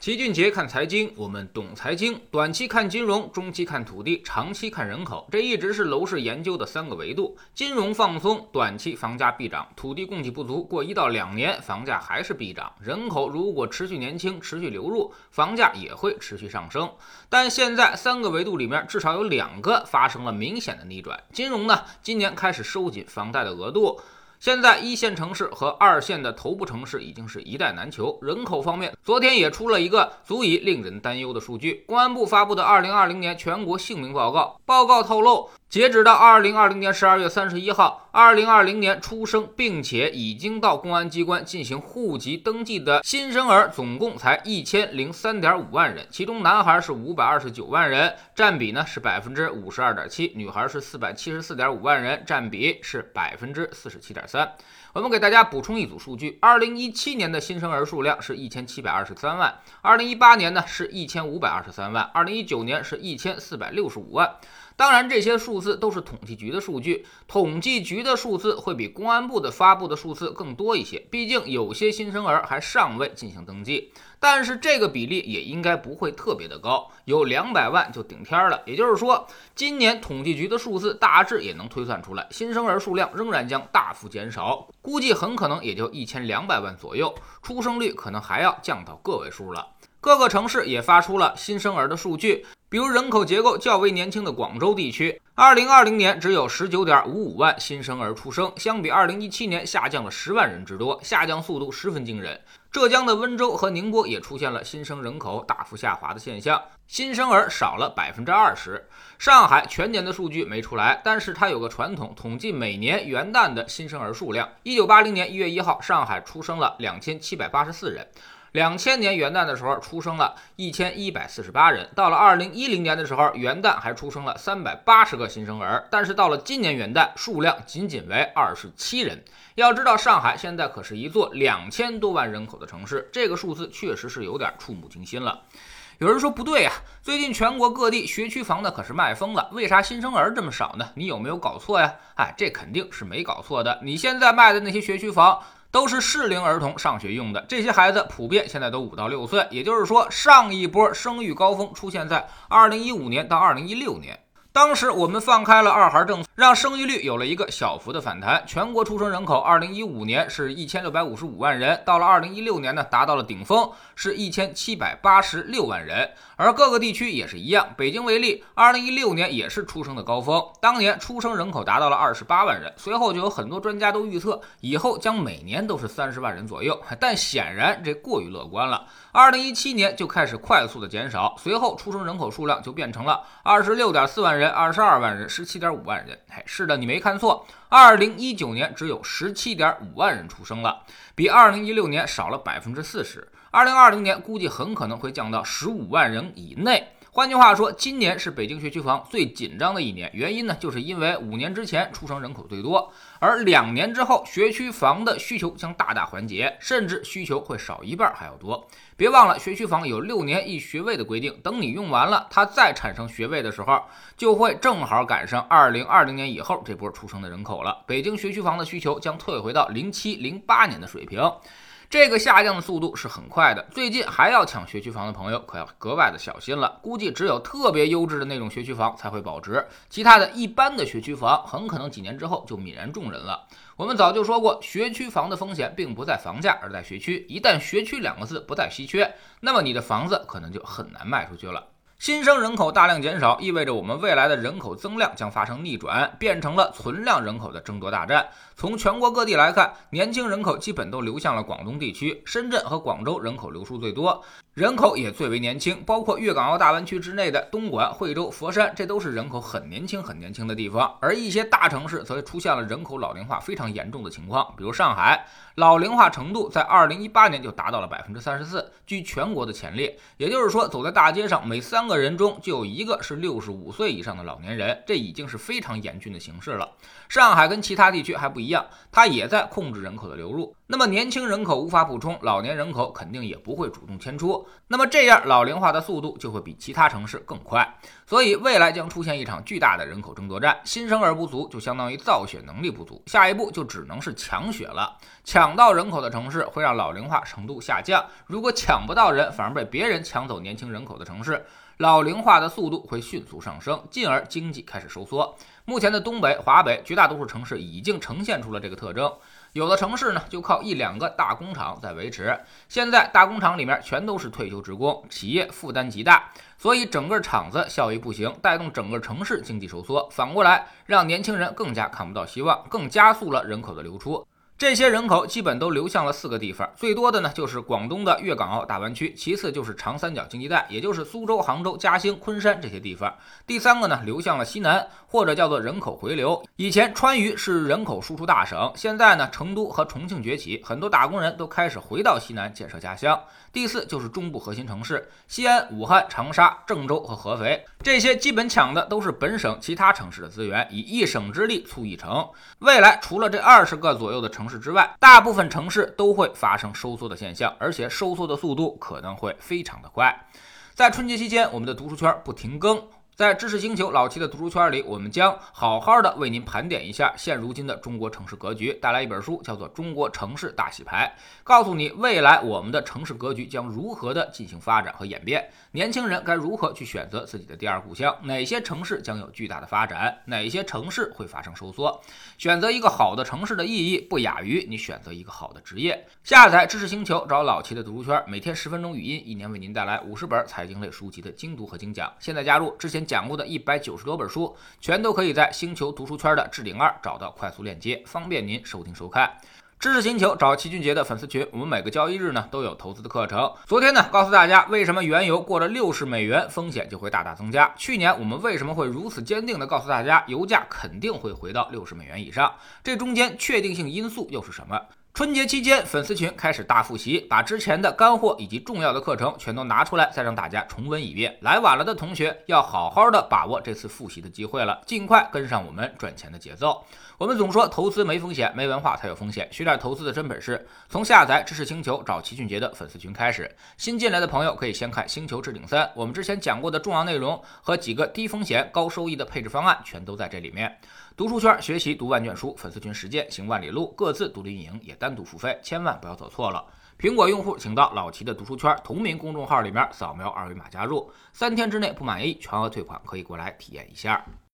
齐俊杰看财经，我们懂财经。短期看金融，中期看土地，长期看人口，这一直是楼市研究的三个维度。金融放松，短期房价必涨；土地供给不足，过一到两年房价还是必涨。人口如果持续年轻，持续流入，房价也会持续上升。但现在三个维度里面，至少有两个发生了明显的逆转。金融呢，今年开始收紧房贷的额度。现在一线城市和二线的头部城市已经是一代难求。人口方面，昨天也出了一个足以令人担忧的数据。公安部发布的二零二零年全国姓名报告，报告透露。截止到二零二零年十二月三十一号，二零二零年出生并且已经到公安机关进行户籍登记的新生儿总共才一千零三点五万人，其中男孩是五百二十九万人，占比呢是百分之五十二点七；女孩是四百七十四点五万人，占比是百分之四十七点三。我们给大家补充一组数据：二零一七年的新生儿数量是一千七百二十三万，二零一八年呢是一千五百二十三万，二零一九年是一千四百六十五万。当然，这些数字都是统计局的数据，统计局的数字会比公安部的发布的数字更多一些。毕竟有些新生儿还尚未进行登记，但是这个比例也应该不会特别的高，有两百万就顶天了。也就是说，今年统计局的数字大致也能推算出来，新生儿数量仍然将大幅减少，估计很可能也就一千两百万左右，出生率可能还要降到个位数了。各个城市也发出了新生儿的数据。比如人口结构较为年轻的广州地区，二零二零年只有十九点五五万新生儿出生，相比二零一七年下降了十万人之多，下降速度十分惊人。浙江的温州和宁波也出现了新生人口大幅下滑的现象，新生儿少了百分之二十。上海全年的数据没出来，但是它有个传统，统计每年元旦的新生儿数量。一九八零年一月一号，上海出生了两千七百八十四人。两千年元旦的时候出生了一千一百四十八人，到了二零一零年的时候，元旦还出生了三百八十个新生儿，但是到了今年元旦，数量仅仅为二十七人。要知道，上海现在可是一座两千多万人口的城市，这个数字确实是有点触目惊心了。有人说不对呀，最近全国各地学区房呢可是卖疯了，为啥新生儿这么少呢？你有没有搞错呀？哎，这肯定是没搞错的。你现在卖的那些学区房。都是适龄儿童上学用的，这些孩子普遍现在都五到六岁，也就是说，上一波生育高峰出现在二零一五年到二零一六年。当时我们放开了二孩政策，让生育率有了一个小幅的反弹。全国出生人口，二零一五年是一千六百五十五万人，到了二零一六年呢，达到了顶峰，是一千七百八十六万人。而各个地区也是一样，北京为例，二零一六年也是出生的高峰，当年出生人口达到了二十八万人。随后就有很多专家都预测，以后将每年都是三十万人左右。但显然这过于乐观了。二零一七年就开始快速的减少，随后出生人口数量就变成了二十六点四万人。人二十二万人，十七点五万人。嘿，是的，你没看错，二零一九年只有十七点五万人出生了，比二零一六年少了百分之四十。二零二零年估计很可能会降到十五万人以内。换句话说，今年是北京学区房最紧张的一年，原因呢，就是因为五年之前出生人口最多，而两年之后学区房的需求将大大缓解，甚至需求会少一半还要多。别忘了，学区房有六年一学位的规定，等你用完了，它再产生学位的时候，就会正好赶上二零二零年以后这波出生的人口了。北京学区房的需求将退回到零七零八年的水平。这个下降的速度是很快的，最近还要抢学区房的朋友可要格外的小心了。估计只有特别优质的那种学区房才会保值，其他的一般的学区房很可能几年之后就泯然众人了。我们早就说过，学区房的风险并不在房价，而在学区。一旦学区两个字不再稀缺，那么你的房子可能就很难卖出去了。新生人口大量减少，意味着我们未来的人口增量将发生逆转，变成了存量人口的争夺大战。从全国各地来看，年轻人口基本都流向了广东地区，深圳和广州人口流出最多。人口也最为年轻，包括粤港澳大湾区之内的东莞、惠州、佛山，这都是人口很年轻、很年轻的地方。而一些大城市则出现了人口老龄化非常严重的情况，比如上海，老龄化程度在二零一八年就达到了百分之三十四，居全国的前列。也就是说，走在大街上，每三个人中就有一个是六十五岁以上的老年人，这已经是非常严峻的形势了。上海跟其他地区还不一样，它也在控制人口的流入。那么年轻人口无法补充，老年人口肯定也不会主动迁出，那么这样老龄化的速度就会比其他城市更快，所以未来将出现一场巨大的人口争夺战。新生儿不足就相当于造血能力不足，下一步就只能是抢血了。抢到人口的城市会让老龄化程度下降，如果抢不到人，反而被别人抢走年轻人口的城市，老龄化的速度会迅速上升，进而经济开始收缩。目前的东北、华北绝大多数城市已经呈现出了这个特征。有的城市呢，就靠一两个大工厂在维持。现在大工厂里面全都是退休职工，企业负担极大，所以整个厂子效益不行，带动整个城市经济收缩。反过来，让年轻人更加看不到希望，更加速了人口的流出。这些人口基本都流向了四个地方，最多的呢就是广东的粤港澳大湾区，其次就是长三角经济带，也就是苏州、杭州、嘉兴、昆山这些地方。第三个呢流向了西南，或者叫做人口回流。以前川渝是人口输出大省，现在呢成都和重庆崛起，很多打工人都开始回到西南建设家乡。第四就是中部核心城市，西安、武汉、长沙、郑州和合肥，这些基本抢的都是本省其他城市的资源，以一省之力促一城。未来除了这二十个左右的城，市之外，大部分城市都会发生收缩的现象，而且收缩的速度可能会非常的快。在春节期间，我们的读书圈不停更。在知识星球老七的读书圈里，我们将好好的为您盘点一下现如今的中国城市格局，带来一本书，叫做《中国城市大洗牌》，告诉你未来我们的城市格局将如何的进行发展和演变，年轻人该如何去选择自己的第二故乡，哪些城市将有巨大的发展，哪些城市会发生收缩。选择一个好的城市的意义，不亚于你选择一个好的职业。下载知识星球，找老七的读书圈，每天十分钟语音，一年为您带来五十本财经类书籍的精读和精讲。现在加入之前。讲过的一百九十多本书，全都可以在星球读书圈的置顶二找到快速链接，方便您收听收看。知识星球找齐俊杰的粉丝群，我们每个交易日呢都有投资的课程。昨天呢，告诉大家为什么原油过了六十美元，风险就会大大增加。去年我们为什么会如此坚定的告诉大家，油价肯定会回到六十美元以上？这中间确定性因素又是什么？春节期间，粉丝群开始大复习，把之前的干货以及重要的课程全都拿出来，再让大家重温一遍。来晚了的同学要好好的把握这次复习的机会了，尽快跟上我们赚钱的节奏。我们总说投资没风险，没文化才有风险。学点投资的真本事，从下载知识星球找齐俊杰的粉丝群开始。新进来的朋友可以先看《星球置顶三》，我们之前讲过的重要内容和几个低风险高收益的配置方案，全都在这里面。读书圈学习读万卷书，粉丝群实践行万里路，各自独立运营也单独付费，千万不要走错了。苹果用户请到老齐的读书圈同名公众号里面扫描二维码加入，三天之内不满意全额退款，可以过来体验一下。